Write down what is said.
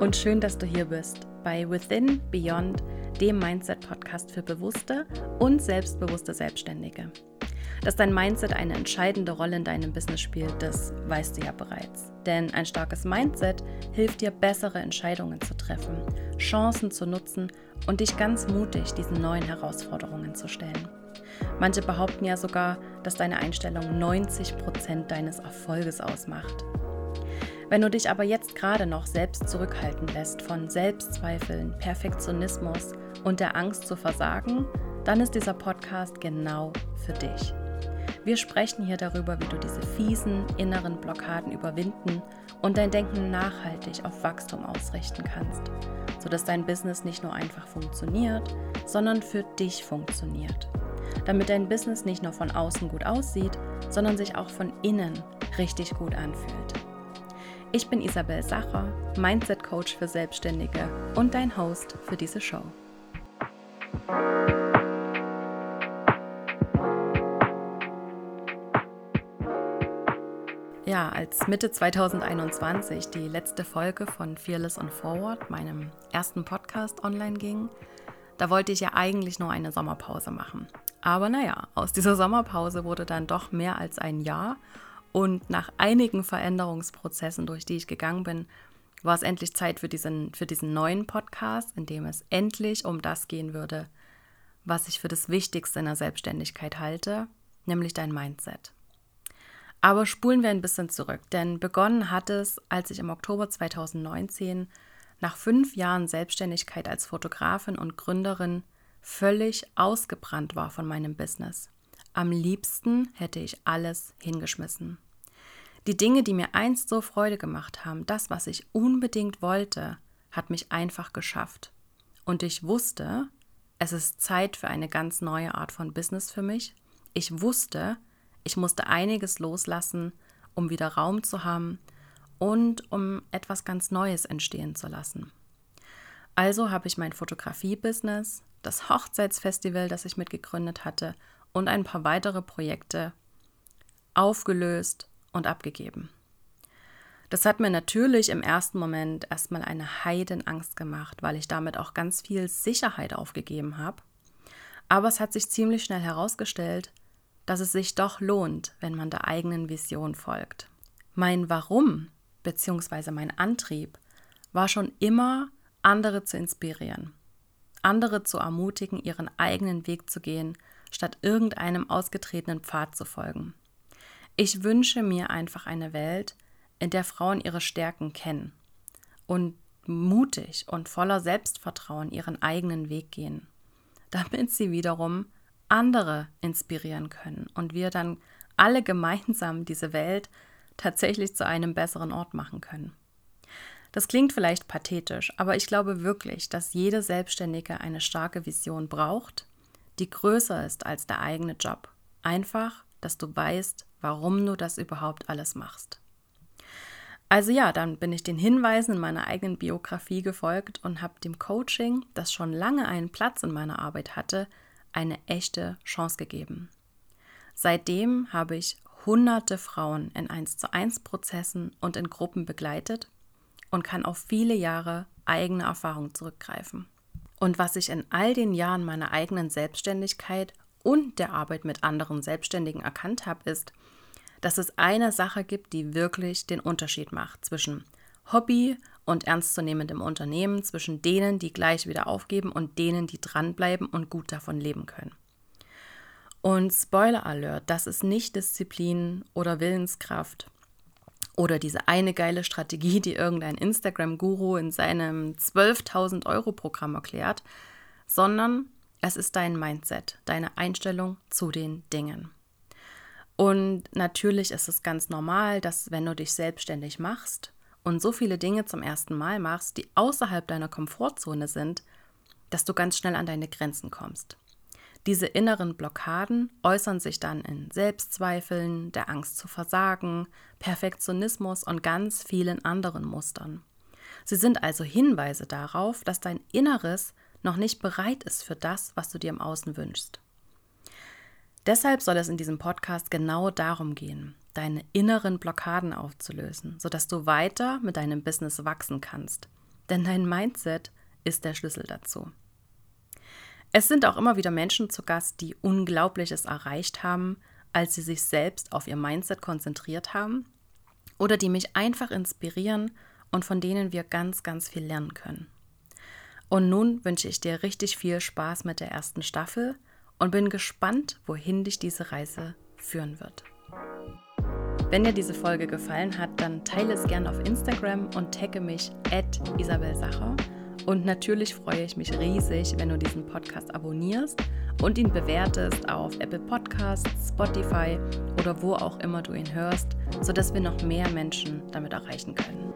und schön, dass du hier bist bei Within Beyond, dem Mindset-Podcast für bewusste und selbstbewusste Selbstständige. Dass dein Mindset eine entscheidende Rolle in deinem Business spielt, das weißt du ja bereits. Denn ein starkes Mindset hilft dir, bessere Entscheidungen zu treffen, Chancen zu nutzen und dich ganz mutig diesen neuen Herausforderungen zu stellen. Manche behaupten ja sogar, dass deine Einstellung 90 Prozent deines Erfolges ausmacht. Wenn du dich aber jetzt gerade noch selbst zurückhalten lässt von Selbstzweifeln, Perfektionismus und der Angst zu versagen, dann ist dieser Podcast genau für dich. Wir sprechen hier darüber, wie du diese fiesen inneren Blockaden überwinden und dein Denken nachhaltig auf Wachstum ausrichten kannst, sodass dein Business nicht nur einfach funktioniert, sondern für dich funktioniert. Damit dein Business nicht nur von außen gut aussieht, sondern sich auch von innen richtig gut anfühlt. Ich bin Isabel Sacher, Mindset Coach für Selbstständige und dein Host für diese Show. Ja, als Mitte 2021 die letzte Folge von Fearless and Forward, meinem ersten Podcast, online ging, da wollte ich ja eigentlich nur eine Sommerpause machen. Aber naja, aus dieser Sommerpause wurde dann doch mehr als ein Jahr und nach einigen Veränderungsprozessen, durch die ich gegangen bin, war es endlich Zeit für diesen, für diesen neuen Podcast, in dem es endlich um das gehen würde, was ich für das Wichtigste in der Selbstständigkeit halte, nämlich dein Mindset. Aber spulen wir ein bisschen zurück, denn begonnen hat es, als ich im Oktober 2019 nach fünf Jahren Selbstständigkeit als Fotografin und Gründerin völlig ausgebrannt war von meinem Business. Am liebsten hätte ich alles hingeschmissen. Die Dinge, die mir einst so Freude gemacht haben, das, was ich unbedingt wollte, hat mich einfach geschafft. Und ich wusste, es ist Zeit für eine ganz neue Art von Business für mich. Ich wusste, ich musste einiges loslassen, um wieder Raum zu haben und um etwas ganz Neues entstehen zu lassen. Also habe ich mein Fotografie-Business, das Hochzeitsfestival, das ich mitgegründet hatte, und ein paar weitere Projekte aufgelöst und abgegeben. Das hat mir natürlich im ersten Moment erstmal eine Heidenangst gemacht, weil ich damit auch ganz viel Sicherheit aufgegeben habe. Aber es hat sich ziemlich schnell herausgestellt, dass es sich doch lohnt, wenn man der eigenen Vision folgt. Mein Warum bzw. mein Antrieb war schon immer, andere zu inspirieren, andere zu ermutigen, ihren eigenen Weg zu gehen statt irgendeinem ausgetretenen Pfad zu folgen. Ich wünsche mir einfach eine Welt, in der Frauen ihre Stärken kennen und mutig und voller Selbstvertrauen ihren eigenen Weg gehen, damit sie wiederum andere inspirieren können und wir dann alle gemeinsam diese Welt tatsächlich zu einem besseren Ort machen können. Das klingt vielleicht pathetisch, aber ich glaube wirklich, dass jede Selbstständige eine starke Vision braucht die größer ist als der eigene Job. Einfach, dass du weißt, warum du das überhaupt alles machst. Also ja, dann bin ich den Hinweisen in meiner eigenen Biografie gefolgt und habe dem Coaching, das schon lange einen Platz in meiner Arbeit hatte, eine echte Chance gegeben. Seitdem habe ich hunderte Frauen in 1 zu 1 Prozessen und in Gruppen begleitet und kann auf viele Jahre eigene Erfahrung zurückgreifen. Und was ich in all den Jahren meiner eigenen Selbstständigkeit und der Arbeit mit anderen Selbstständigen erkannt habe, ist, dass es eine Sache gibt, die wirklich den Unterschied macht zwischen Hobby und ernstzunehmendem Unternehmen, zwischen denen, die gleich wieder aufgeben und denen, die dranbleiben und gut davon leben können. Und Spoiler Alert, das ist nicht Disziplin oder Willenskraft oder diese eine geile Strategie, die irgendein Instagram-Guru in seinem 12.000 Euro-Programm erklärt, sondern es ist dein Mindset, deine Einstellung zu den Dingen. Und natürlich ist es ganz normal, dass wenn du dich selbstständig machst und so viele Dinge zum ersten Mal machst, die außerhalb deiner Komfortzone sind, dass du ganz schnell an deine Grenzen kommst. Diese inneren Blockaden äußern sich dann in Selbstzweifeln, der Angst zu versagen, Perfektionismus und ganz vielen anderen Mustern. Sie sind also Hinweise darauf, dass dein Inneres noch nicht bereit ist für das, was du dir im Außen wünschst. Deshalb soll es in diesem Podcast genau darum gehen, deine inneren Blockaden aufzulösen, sodass du weiter mit deinem Business wachsen kannst, Denn dein Mindset ist der Schlüssel dazu. Es sind auch immer wieder Menschen zu Gast, die Unglaubliches erreicht haben, als sie sich selbst auf ihr Mindset konzentriert haben oder die mich einfach inspirieren und von denen wir ganz, ganz viel lernen können. Und nun wünsche ich dir richtig viel Spaß mit der ersten Staffel und bin gespannt, wohin dich diese Reise führen wird. Wenn dir diese Folge gefallen hat, dann teile es gerne auf Instagram und tagge mich at Isabel Sacher. Und natürlich freue ich mich riesig, wenn du diesen Podcast abonnierst und ihn bewertest auf Apple Podcasts, Spotify oder wo auch immer du ihn hörst, sodass wir noch mehr Menschen damit erreichen können.